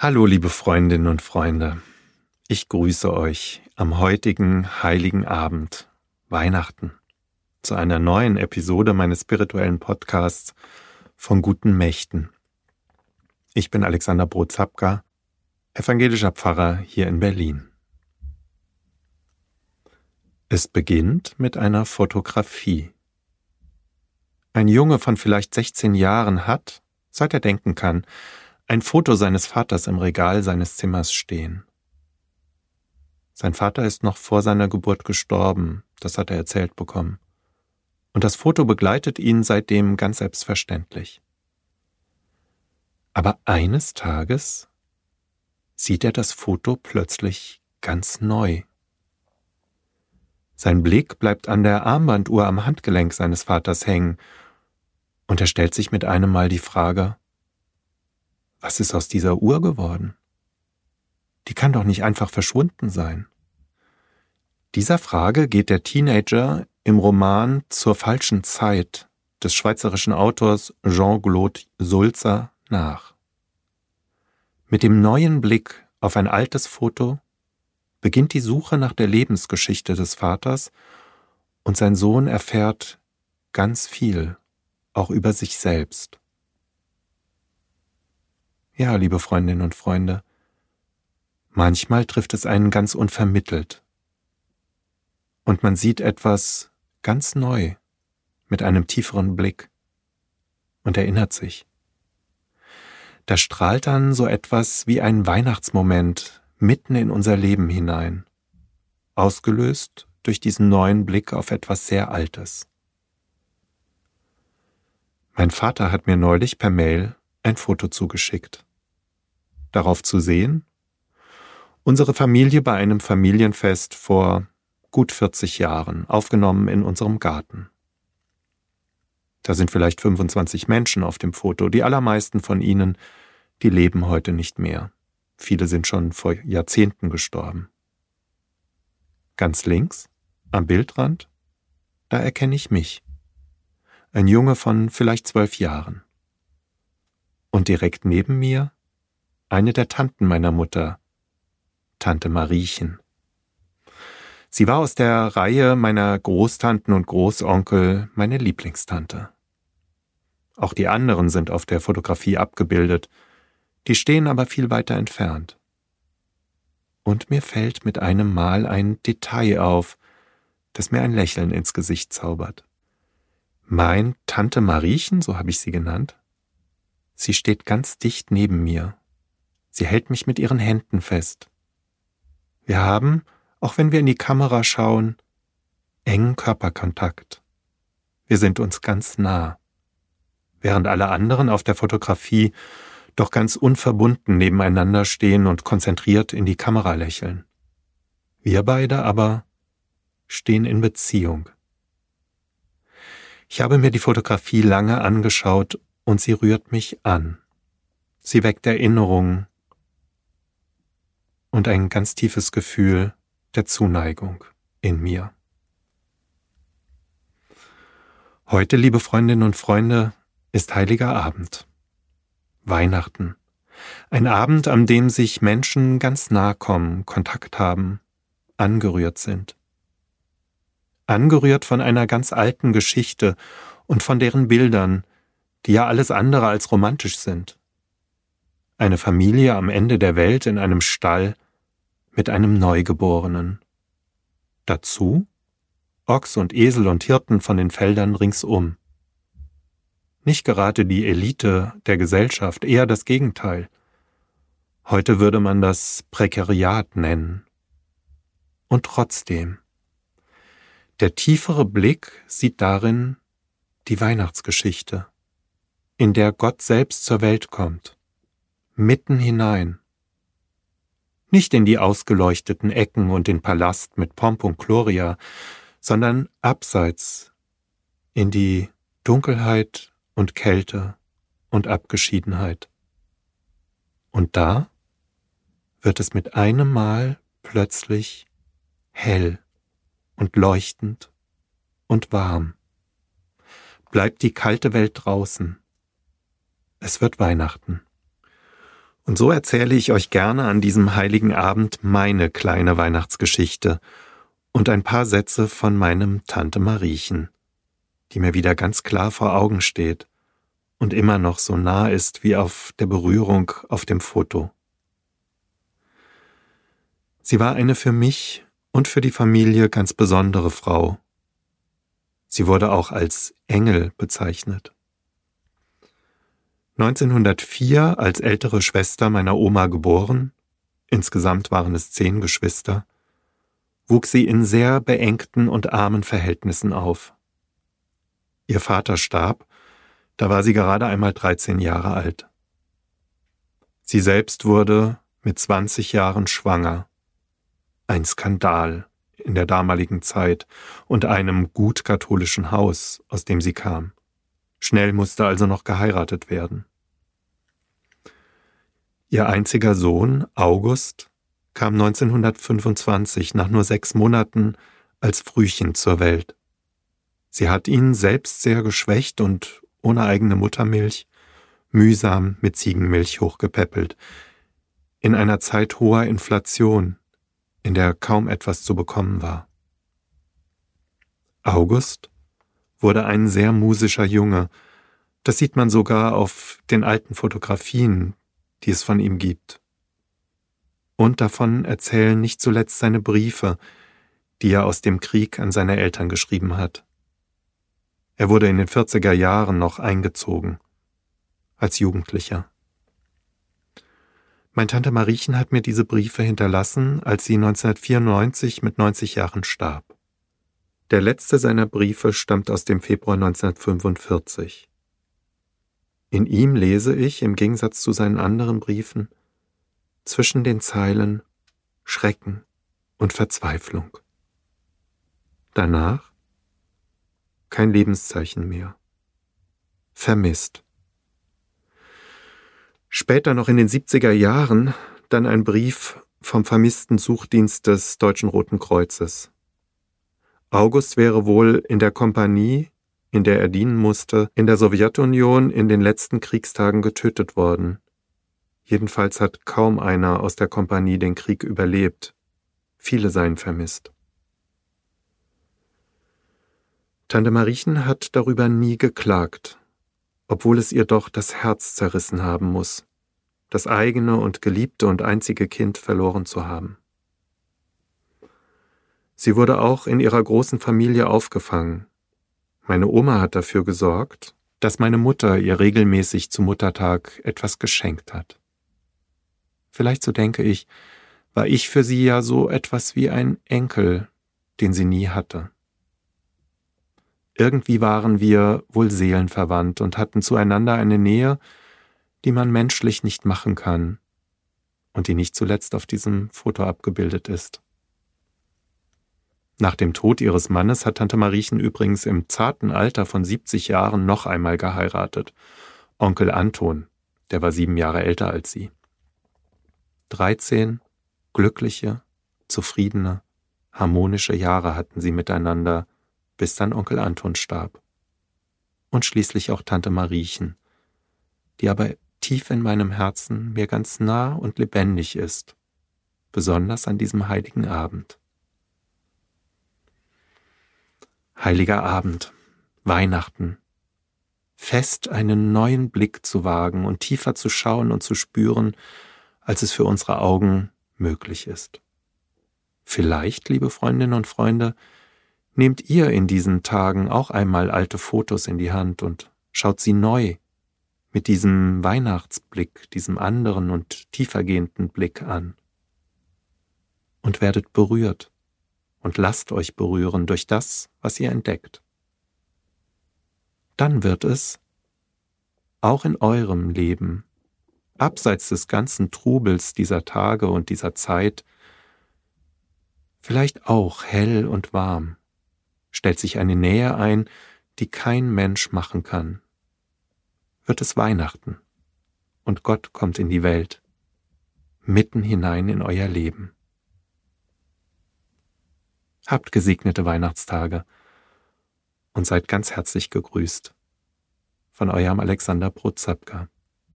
Hallo, liebe Freundinnen und Freunde. Ich grüße euch am heutigen heiligen Abend, Weihnachten, zu einer neuen Episode meines spirituellen Podcasts von guten Mächten. Ich bin Alexander Brotzapka, evangelischer Pfarrer hier in Berlin. Es beginnt mit einer Fotografie. Ein Junge von vielleicht 16 Jahren hat, seit er denken kann, ein Foto seines Vaters im Regal seines Zimmers stehen. Sein Vater ist noch vor seiner Geburt gestorben, das hat er erzählt bekommen. Und das Foto begleitet ihn seitdem ganz selbstverständlich. Aber eines Tages sieht er das Foto plötzlich ganz neu. Sein Blick bleibt an der Armbanduhr am Handgelenk seines Vaters hängen, und er stellt sich mit einem Mal die Frage, was ist aus dieser Uhr geworden? Die kann doch nicht einfach verschwunden sein. Dieser Frage geht der Teenager im Roman Zur falschen Zeit des schweizerischen Autors Jean-Claude Sulzer nach. Mit dem neuen Blick auf ein altes Foto beginnt die Suche nach der Lebensgeschichte des Vaters und sein Sohn erfährt ganz viel, auch über sich selbst. Ja, liebe Freundinnen und Freunde, manchmal trifft es einen ganz unvermittelt. Und man sieht etwas ganz neu, mit einem tieferen Blick und erinnert sich. Da strahlt dann so etwas wie ein Weihnachtsmoment mitten in unser Leben hinein, ausgelöst durch diesen neuen Blick auf etwas sehr Altes. Mein Vater hat mir neulich per Mail ein Foto zugeschickt darauf zu sehen? Unsere Familie bei einem Familienfest vor gut 40 Jahren, aufgenommen in unserem Garten. Da sind vielleicht 25 Menschen auf dem Foto, die allermeisten von ihnen, die leben heute nicht mehr. Viele sind schon vor Jahrzehnten gestorben. Ganz links, am Bildrand, da erkenne ich mich. Ein Junge von vielleicht zwölf Jahren. Und direkt neben mir eine der Tanten meiner Mutter, Tante Mariechen. Sie war aus der Reihe meiner Großtanten und Großonkel meine Lieblingstante. Auch die anderen sind auf der Fotografie abgebildet, die stehen aber viel weiter entfernt. Und mir fällt mit einem Mal ein Detail auf, das mir ein Lächeln ins Gesicht zaubert. Mein Tante Mariechen, so habe ich sie genannt, sie steht ganz dicht neben mir Sie hält mich mit ihren Händen fest. Wir haben, auch wenn wir in die Kamera schauen, engen Körperkontakt. Wir sind uns ganz nah. Während alle anderen auf der Fotografie doch ganz unverbunden nebeneinander stehen und konzentriert in die Kamera lächeln. Wir beide aber stehen in Beziehung. Ich habe mir die Fotografie lange angeschaut und sie rührt mich an. Sie weckt Erinnerungen, und ein ganz tiefes Gefühl der Zuneigung in mir. Heute, liebe Freundinnen und Freunde, ist heiliger Abend. Weihnachten. Ein Abend, an dem sich Menschen ganz nah kommen, Kontakt haben, angerührt sind. Angerührt von einer ganz alten Geschichte und von deren Bildern, die ja alles andere als romantisch sind eine Familie am Ende der Welt in einem Stall mit einem Neugeborenen. Dazu Ochs und Esel und Hirten von den Feldern ringsum. Nicht gerade die Elite der Gesellschaft, eher das Gegenteil. Heute würde man das Prekariat nennen. Und trotzdem, der tiefere Blick sieht darin die Weihnachtsgeschichte, in der Gott selbst zur Welt kommt mitten hinein. Nicht in die ausgeleuchteten Ecken und den Palast mit Pomp und Gloria, sondern abseits in die Dunkelheit und Kälte und Abgeschiedenheit. Und da wird es mit einem Mal plötzlich hell und leuchtend und warm. Bleibt die kalte Welt draußen. Es wird Weihnachten. Und so erzähle ich euch gerne an diesem heiligen Abend meine kleine Weihnachtsgeschichte und ein paar Sätze von meinem Tante Mariechen, die mir wieder ganz klar vor Augen steht und immer noch so nah ist wie auf der Berührung auf dem Foto. Sie war eine für mich und für die Familie ganz besondere Frau. Sie wurde auch als Engel bezeichnet. 1904 als ältere Schwester meiner Oma geboren, insgesamt waren es zehn Geschwister, wuchs sie in sehr beengten und armen Verhältnissen auf. Ihr Vater starb, da war sie gerade einmal 13 Jahre alt. Sie selbst wurde mit 20 Jahren schwanger. Ein Skandal in der damaligen Zeit und einem gut katholischen Haus, aus dem sie kam. Schnell musste also noch geheiratet werden. Ihr einziger Sohn, August, kam 1925 nach nur sechs Monaten als Frühchen zur Welt. Sie hat ihn selbst sehr geschwächt und ohne eigene Muttermilch mühsam mit Ziegenmilch hochgepäppelt, in einer Zeit hoher Inflation, in der kaum etwas zu bekommen war. August wurde ein sehr musischer Junge. Das sieht man sogar auf den alten Fotografien, die es von ihm gibt. Und davon erzählen nicht zuletzt seine Briefe, die er aus dem Krieg an seine Eltern geschrieben hat. Er wurde in den 40er Jahren noch eingezogen, als Jugendlicher. Mein Tante Mariechen hat mir diese Briefe hinterlassen, als sie 1994 mit 90 Jahren starb. Der letzte seiner Briefe stammt aus dem Februar 1945. In ihm lese ich, im Gegensatz zu seinen anderen Briefen, zwischen den Zeilen Schrecken und Verzweiflung. Danach kein Lebenszeichen mehr. Vermisst. Später noch in den 70er Jahren dann ein Brief vom vermissten Suchdienst des Deutschen Roten Kreuzes. August wäre wohl in der Kompanie, in der er dienen musste, in der Sowjetunion in den letzten Kriegstagen getötet worden. Jedenfalls hat kaum einer aus der Kompanie den Krieg überlebt. Viele seien vermisst. Tante Mariechen hat darüber nie geklagt, obwohl es ihr doch das Herz zerrissen haben muss, das eigene und geliebte und einzige Kind verloren zu haben. Sie wurde auch in ihrer großen Familie aufgefangen, meine Oma hat dafür gesorgt, dass meine Mutter ihr regelmäßig zu Muttertag etwas geschenkt hat. Vielleicht so denke ich, war ich für sie ja so etwas wie ein Enkel, den sie nie hatte. Irgendwie waren wir wohl seelenverwandt und hatten zueinander eine Nähe, die man menschlich nicht machen kann und die nicht zuletzt auf diesem Foto abgebildet ist. Nach dem Tod ihres Mannes hat Tante Mariechen übrigens im zarten Alter von 70 Jahren noch einmal geheiratet. Onkel Anton, der war sieben Jahre älter als sie. 13 glückliche, zufriedene, harmonische Jahre hatten sie miteinander, bis dann Onkel Anton starb. Und schließlich auch Tante Mariechen, die aber tief in meinem Herzen mir ganz nah und lebendig ist, besonders an diesem heiligen Abend. Heiliger Abend, Weihnachten, fest einen neuen Blick zu wagen und tiefer zu schauen und zu spüren, als es für unsere Augen möglich ist. Vielleicht, liebe Freundinnen und Freunde, nehmt ihr in diesen Tagen auch einmal alte Fotos in die Hand und schaut sie neu mit diesem Weihnachtsblick, diesem anderen und tiefergehenden Blick an. Und werdet berührt und lasst euch berühren durch das, was ihr entdeckt. Dann wird es, auch in eurem Leben, abseits des ganzen Trubels dieser Tage und dieser Zeit, vielleicht auch hell und warm, stellt sich eine Nähe ein, die kein Mensch machen kann. Wird es Weihnachten und Gott kommt in die Welt, mitten hinein in euer Leben. Habt gesegnete Weihnachtstage und seid ganz herzlich gegrüßt. Von eurem Alexander Protzapka.